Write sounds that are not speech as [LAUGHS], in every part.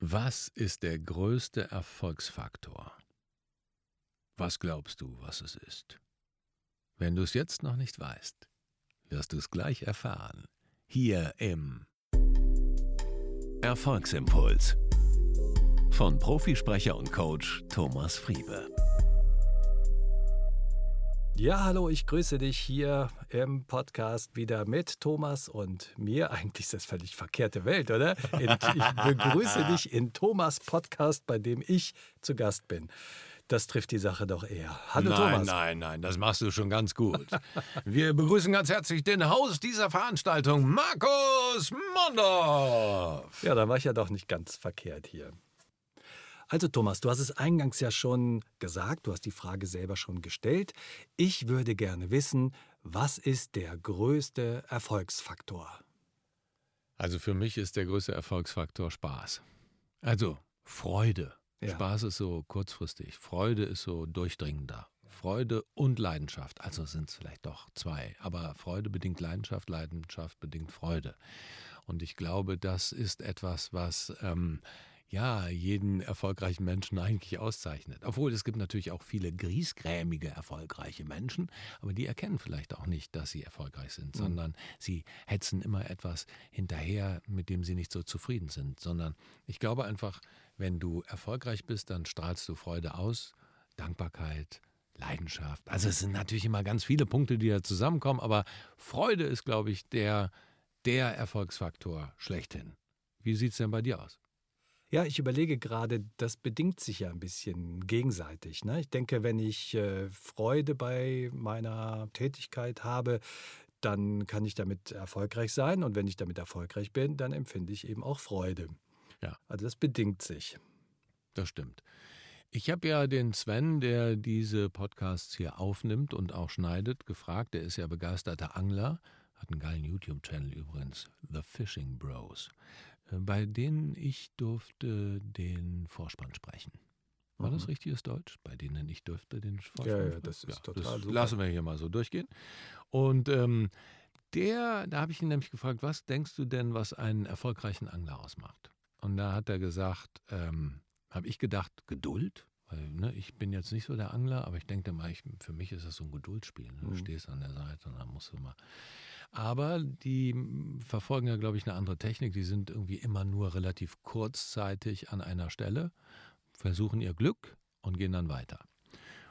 Was ist der größte Erfolgsfaktor? Was glaubst du, was es ist? Wenn du es jetzt noch nicht weißt, wirst du es gleich erfahren. Hier im Erfolgsimpuls von Profisprecher und Coach Thomas Friebe. Ja, hallo, ich grüße dich hier im Podcast wieder mit Thomas und mir. [LAUGHS] Eigentlich ist das völlig verkehrte Welt, oder? Ich begrüße dich in Thomas Podcast, bei dem ich zu Gast bin. Das trifft die Sache doch eher. Hallo nein, Thomas. Nein, nein, das machst du schon ganz gut. [LAUGHS] Wir begrüßen ganz herzlich den Haus dieser Veranstaltung, Markus Mondorf. Ja, da war ich ja doch nicht ganz verkehrt hier. Also Thomas, du hast es eingangs ja schon gesagt, du hast die Frage selber schon gestellt. Ich würde gerne wissen, was ist der größte Erfolgsfaktor? Also für mich ist der größte Erfolgsfaktor Spaß. Also Freude. Ja. Spaß ist so kurzfristig, Freude ist so durchdringender. Freude und Leidenschaft, also sind es vielleicht doch zwei, aber Freude bedingt Leidenschaft, Leidenschaft bedingt Freude. Und ich glaube, das ist etwas, was ähm, ja, jeden erfolgreichen Menschen eigentlich auszeichnet. Obwohl es gibt natürlich auch viele griesgrämige, erfolgreiche Menschen, aber die erkennen vielleicht auch nicht, dass sie erfolgreich sind, mhm. sondern sie hetzen immer etwas hinterher, mit dem sie nicht so zufrieden sind. Sondern ich glaube einfach, wenn du erfolgreich bist, dann strahlst du Freude aus, Dankbarkeit, Leidenschaft. Also es sind natürlich immer ganz viele Punkte, die da zusammenkommen, aber Freude ist, glaube ich, der, der Erfolgsfaktor schlechthin. Wie sieht es denn bei dir aus? Ja, ich überlege gerade, das bedingt sich ja ein bisschen gegenseitig. Ne? Ich denke, wenn ich äh, Freude bei meiner Tätigkeit habe, dann kann ich damit erfolgreich sein. Und wenn ich damit erfolgreich bin, dann empfinde ich eben auch Freude. Ja. Also das bedingt sich. Das stimmt. Ich habe ja den Sven, der diese Podcasts hier aufnimmt und auch schneidet, gefragt. Der ist ja begeisterter Angler, hat einen geilen YouTube-Channel übrigens, The Fishing Bros bei denen ich durfte den Vorspann sprechen. War mhm. das richtiges Deutsch? Bei denen ich durfte den Vorspann Ja, ja das ist ja, total das super. Lassen wir hier mal so durchgehen. Und ähm, der, da habe ich ihn nämlich gefragt, was denkst du denn, was einen erfolgreichen Angler ausmacht? Und da hat er gesagt, ähm, habe ich gedacht, Geduld. Weil ne, ich bin jetzt nicht so der Angler, aber ich denke mal, ich, für mich ist das so ein Geduldsspiel. Ne? Du mhm. stehst an der Seite und dann musst du mal aber die verfolgen ja, glaube ich, eine andere Technik. Die sind irgendwie immer nur relativ kurzzeitig an einer Stelle, versuchen ihr Glück und gehen dann weiter.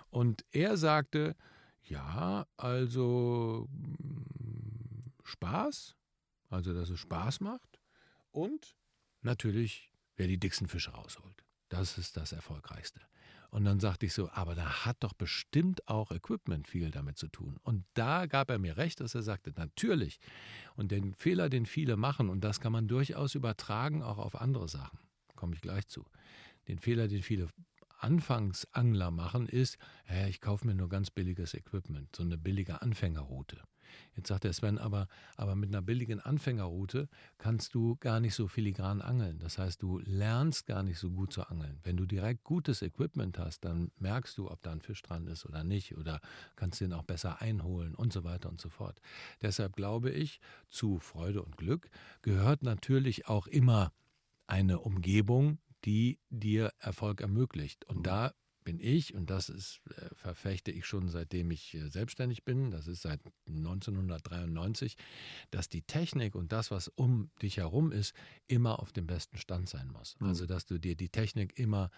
Und er sagte, ja, also mm, Spaß, also dass es Spaß macht und natürlich, wer die dicksten Fische rausholt. Das ist das Erfolgreichste. Und dann sagte ich so, aber da hat doch bestimmt auch Equipment viel damit zu tun. Und da gab er mir recht, dass er sagte, natürlich. Und den Fehler, den viele machen, und das kann man durchaus übertragen auch auf andere Sachen, komme ich gleich zu. Den Fehler, den viele Anfangsangler machen, ist, ich kaufe mir nur ganz billiges Equipment, so eine billige Anfängerroute. Jetzt sagt der Sven, aber, aber mit einer billigen Anfängerroute kannst du gar nicht so filigran angeln. Das heißt, du lernst gar nicht so gut zu angeln. Wenn du direkt gutes Equipment hast, dann merkst du, ob da ein Fisch dran ist oder nicht oder kannst den auch besser einholen und so weiter und so fort. Deshalb glaube ich, zu Freude und Glück gehört natürlich auch immer eine Umgebung, die dir Erfolg ermöglicht. Und da bin ich, und das ist, äh, verfechte ich schon seitdem ich äh, selbstständig bin, das ist seit 1993, dass die Technik und das, was um dich herum ist, immer auf dem besten Stand sein muss. Mhm. Also, dass du dir die Technik immer,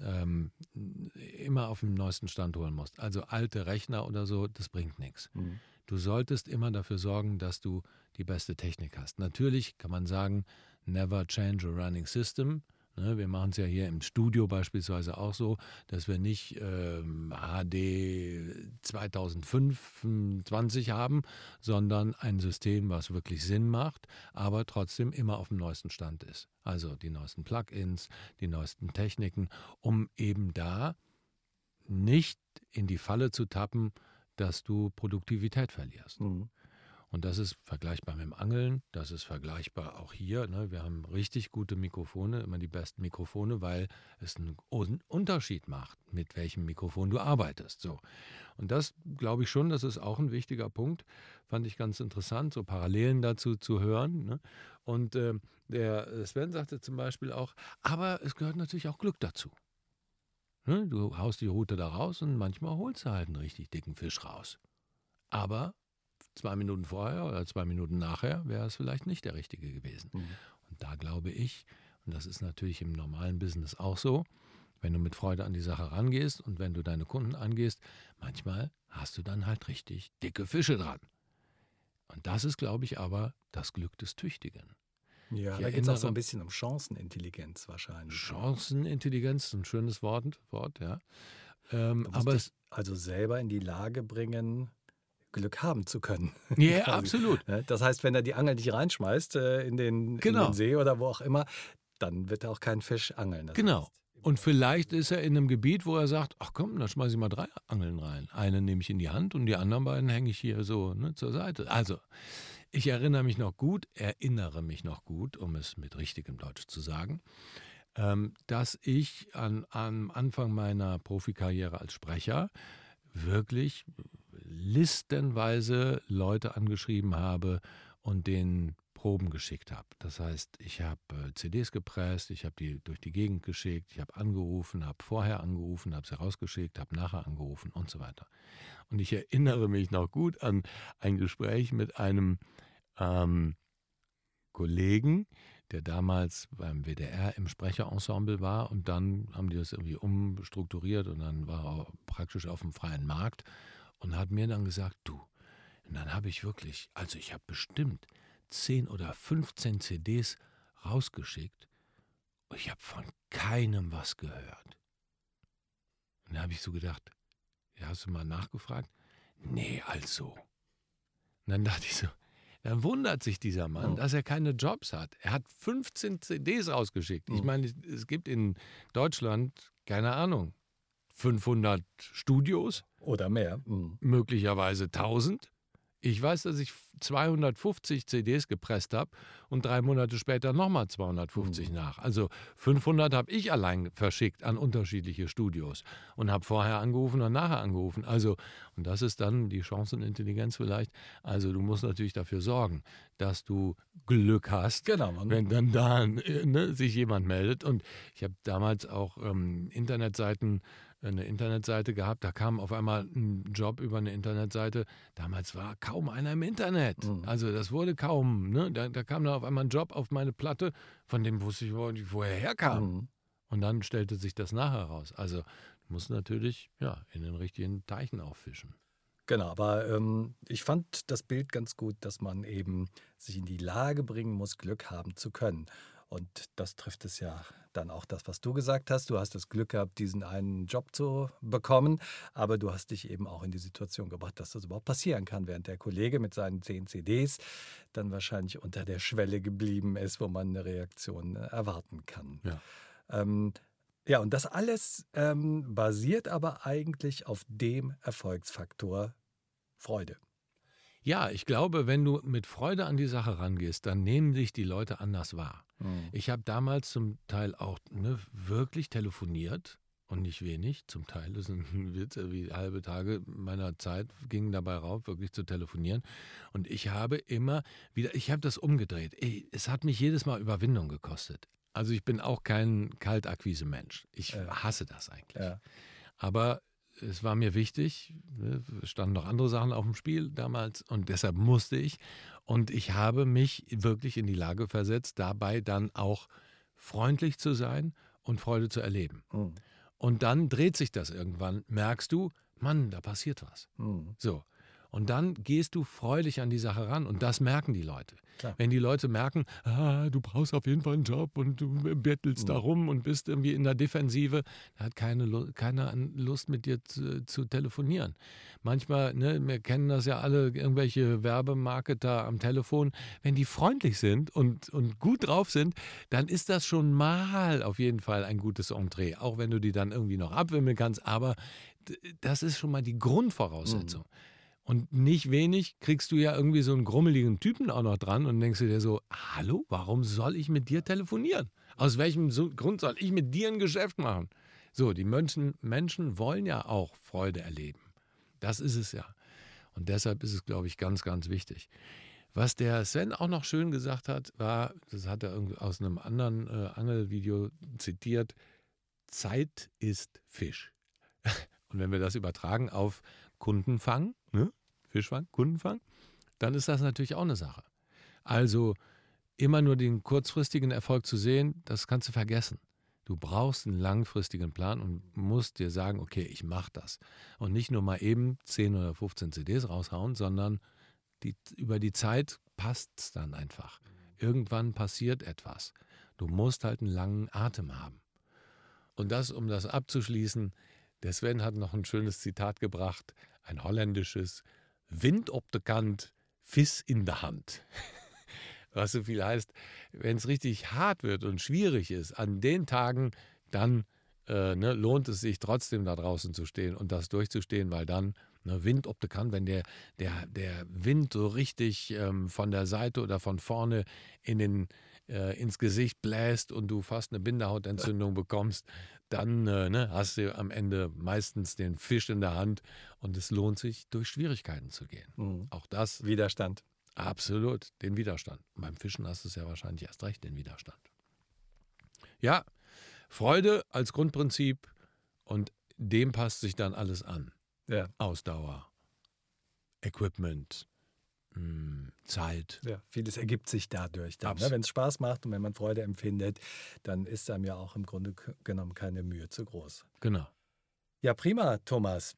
ähm, immer auf dem neuesten Stand holen musst. Also alte Rechner oder so, das bringt nichts. Mhm. Du solltest immer dafür sorgen, dass du die beste Technik hast. Natürlich kann man sagen, never change a running system. Ne, wir machen es ja hier im Studio beispielsweise auch so, dass wir nicht ähm, HD 2025 haben, sondern ein System, was wirklich Sinn macht, aber trotzdem immer auf dem neuesten Stand ist. Also die neuesten Plugins, die neuesten Techniken, um eben da nicht in die Falle zu tappen, dass du Produktivität verlierst. Mhm. Und das ist vergleichbar mit dem Angeln, das ist vergleichbar auch hier. Ne? Wir haben richtig gute Mikrofone, immer die besten Mikrofone, weil es einen Unterschied macht, mit welchem Mikrofon du arbeitest. So. Und das glaube ich schon, das ist auch ein wichtiger Punkt. Fand ich ganz interessant, so Parallelen dazu zu hören. Ne? Und äh, der Sven sagte zum Beispiel auch, aber es gehört natürlich auch Glück dazu. Ne? Du haust die Route da raus und manchmal holst du halt einen richtig dicken Fisch raus. Aber zwei Minuten vorher oder zwei Minuten nachher wäre es vielleicht nicht der richtige gewesen. Mhm. Und da glaube ich, und das ist natürlich im normalen Business auch so, wenn du mit Freude an die Sache rangehst und wenn du deine Kunden angehst, manchmal hast du dann halt richtig dicke Fische dran. Und das ist, glaube ich, aber das Glück des Tüchtigen. Ja, ich da geht es auch so ein bisschen um Chancenintelligenz wahrscheinlich. Chancenintelligenz, ein schönes Wort, Wort ja. Ähm, aber es also selber in die Lage bringen, Glück haben zu können. [LAUGHS] Ja, yeah, absolut. Das heißt, wenn er die Angel nicht reinschmeißt äh, in den, genau. in den See oder wo auch immer, dann wird er auch keinen Fisch angeln. Das genau. Und vielleicht ist er in einem Gebiet, wo er sagt, ach komm, dann schmeiße ich mal drei Angeln rein. Eine nehme ich in die Hand und die anderen beiden hänge ich hier so ne, zur Seite. Also, ich erinnere mich noch gut, erinnere mich noch gut, um es mit richtigem Deutsch zu sagen, ähm, dass ich an, am Anfang meiner Profikarriere als Sprecher wirklich listenweise Leute angeschrieben habe und denen Proben geschickt habe. Das heißt, ich habe äh, CDs gepresst, ich habe die durch die Gegend geschickt, ich habe angerufen, habe vorher angerufen, habe sie rausgeschickt, habe nachher angerufen und so weiter. Und ich erinnere mich noch gut an ein Gespräch mit einem ähm, Kollegen, der damals beim WDR im Sprecherensemble war und dann haben die das irgendwie umstrukturiert und dann war er praktisch auf dem freien Markt und hat mir dann gesagt, du, und dann habe ich wirklich, also ich habe bestimmt 10 oder 15 CDs rausgeschickt und ich habe von keinem was gehört. Und da habe ich so gedacht, ja, hast du mal nachgefragt? Nee, also. Und dann dachte ich so, dann wundert sich dieser Mann, dass er keine Jobs hat. Er hat 15 CDs rausgeschickt. Ich meine, es gibt in Deutschland, keine Ahnung, 500 Studios. Oder mehr. Mhm. Möglicherweise 1000. Ich weiß, dass ich 250 CDs gepresst habe und drei Monate später nochmal 250 mhm. nach. Also 500 habe ich allein verschickt an unterschiedliche Studios und habe vorher angerufen und nachher angerufen. Also, und das ist dann die Chancenintelligenz vielleicht. Also, du musst natürlich dafür sorgen, dass du Glück hast, genau, wenn dann da ne, sich jemand meldet. Und ich habe damals auch ähm, Internetseiten eine Internetseite gehabt, da kam auf einmal ein Job über eine Internetseite. Damals war kaum einer im Internet. Mhm. Also das wurde kaum. Ne? Da, da, kam dann auf einmal ein Job auf meine Platte, von dem wusste ich, wo, wo er herkam. Mhm. Und dann stellte sich das nachher raus. Also du musst natürlich ja, in den richtigen Teichen auffischen. Genau, aber ähm, ich fand das Bild ganz gut, dass man eben sich in die Lage bringen muss, Glück haben zu können. Und das trifft es ja dann auch das, was du gesagt hast. Du hast das Glück gehabt, diesen einen Job zu bekommen, aber du hast dich eben auch in die Situation gebracht, dass das überhaupt passieren kann, während der Kollege mit seinen zehn CDs dann wahrscheinlich unter der Schwelle geblieben ist, wo man eine Reaktion äh, erwarten kann. Ja. Ähm, ja, und das alles ähm, basiert aber eigentlich auf dem Erfolgsfaktor Freude. Ja, ich glaube, wenn du mit Freude an die Sache rangehst, dann nehmen dich die Leute anders wahr. Mhm. Ich habe damals zum Teil auch ne, wirklich telefoniert und nicht wenig. Zum Teil das [LAUGHS] Witz, wie halbe Tage meiner Zeit gingen dabei rauf, wirklich zu telefonieren. Und ich habe immer wieder, ich habe das umgedreht. Ey, es hat mich jedes Mal Überwindung gekostet. Also ich bin auch kein Kaltakquise-Mensch. Ich ja. hasse das eigentlich. Ja. Aber es war mir wichtig, ne, es standen noch andere Sachen auf dem Spiel damals und deshalb musste ich. Und ich habe mich wirklich in die Lage versetzt, dabei dann auch freundlich zu sein und Freude zu erleben. Mhm. Und dann dreht sich das irgendwann, merkst du, Mann, da passiert was. Mhm. So. Und dann gehst du freudig an die Sache ran und das merken die Leute. Klar. Wenn die Leute merken, ah, du brauchst auf jeden Fall einen Job und du bettelst mhm. darum und bist irgendwie in der Defensive, da hat keine, keiner Lust mit dir zu, zu telefonieren. Manchmal, ne, wir kennen das ja alle, irgendwelche Werbemarketer am Telefon, wenn die freundlich sind und, und gut drauf sind, dann ist das schon mal auf jeden Fall ein gutes Entree, auch wenn du die dann irgendwie noch abwimmeln kannst, aber das ist schon mal die Grundvoraussetzung. Mhm. Und nicht wenig kriegst du ja irgendwie so einen grummeligen Typen auch noch dran und denkst du dir so, hallo, warum soll ich mit dir telefonieren? Aus welchem Grund soll ich mit dir ein Geschäft machen? So, die Menschen, Menschen wollen ja auch Freude erleben. Das ist es ja. Und deshalb ist es, glaube ich, ganz, ganz wichtig. Was der Sven auch noch schön gesagt hat, war, das hat er aus einem anderen äh, Angelvideo zitiert, Zeit ist Fisch. [LAUGHS] Und wenn wir das übertragen auf Kundenfang, ne? Fischfang, Kundenfang, dann ist das natürlich auch eine Sache. Also immer nur den kurzfristigen Erfolg zu sehen, das kannst du vergessen. Du brauchst einen langfristigen Plan und musst dir sagen, okay, ich mache das. Und nicht nur mal eben 10 oder 15 CDs raushauen, sondern die, über die Zeit passt es dann einfach. Irgendwann passiert etwas. Du musst halt einen langen Atem haben. Und das, um das abzuschließen, der Sven hat noch ein schönes Zitat gebracht, ein holländisches, Wind ob de Kant, Fiss in der Hand. [LAUGHS] Was so viel heißt, wenn es richtig hart wird und schwierig ist, an den Tagen, dann äh, ne, lohnt es sich trotzdem da draußen zu stehen und das durchzustehen, weil dann ne, Wind ob de Kant, wenn der, der, der Wind so richtig ähm, von der Seite oder von vorne in den, äh, ins Gesicht bläst und du fast eine Bindehautentzündung bekommst, dann äh, ne, hast du am Ende meistens den Fisch in der Hand und es lohnt sich, durch Schwierigkeiten zu gehen. Mhm. Auch das. Widerstand. Absolut, den Widerstand. Und beim Fischen hast du es ja wahrscheinlich erst recht, den Widerstand. Ja, Freude als Grundprinzip und dem passt sich dann alles an. Ja. Ausdauer, Equipment, Zeit. Ja, vieles ergibt sich dadurch. Dann, ne? Wenn es Spaß macht und wenn man Freude empfindet, dann ist einem ja auch im Grunde genommen keine Mühe zu groß. Genau. Ja, prima, Thomas.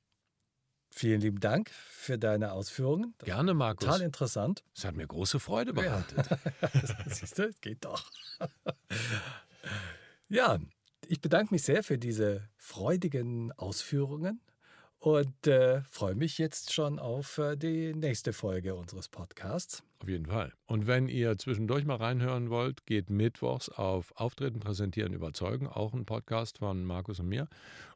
Vielen lieben Dank für deine Ausführungen. Gerne, Markus. Total interessant. Es hat mir große Freude bereitet. Ja. [LAUGHS] Siehst du, geht doch. [LAUGHS] ja, ich bedanke mich sehr für diese freudigen Ausführungen und äh, freue mich jetzt schon auf äh, die nächste Folge unseres Podcasts. Auf jeden Fall. Und wenn ihr zwischendurch mal reinhören wollt, geht mittwochs auf Auftreten, Präsentieren, Überzeugen, auch ein Podcast von Markus und mir.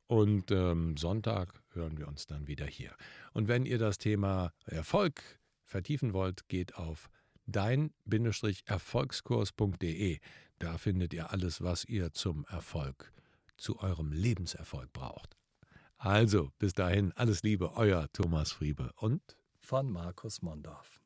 Und ähm, Sonntag hören wir uns dann wieder hier. Und wenn ihr das Thema Erfolg vertiefen wollt, geht auf dein-erfolgskurs.de. Da findet ihr alles, was ihr zum Erfolg, zu eurem Lebenserfolg braucht. Also, bis dahin, alles Liebe, euer Thomas Friebe und von Markus Mondorf.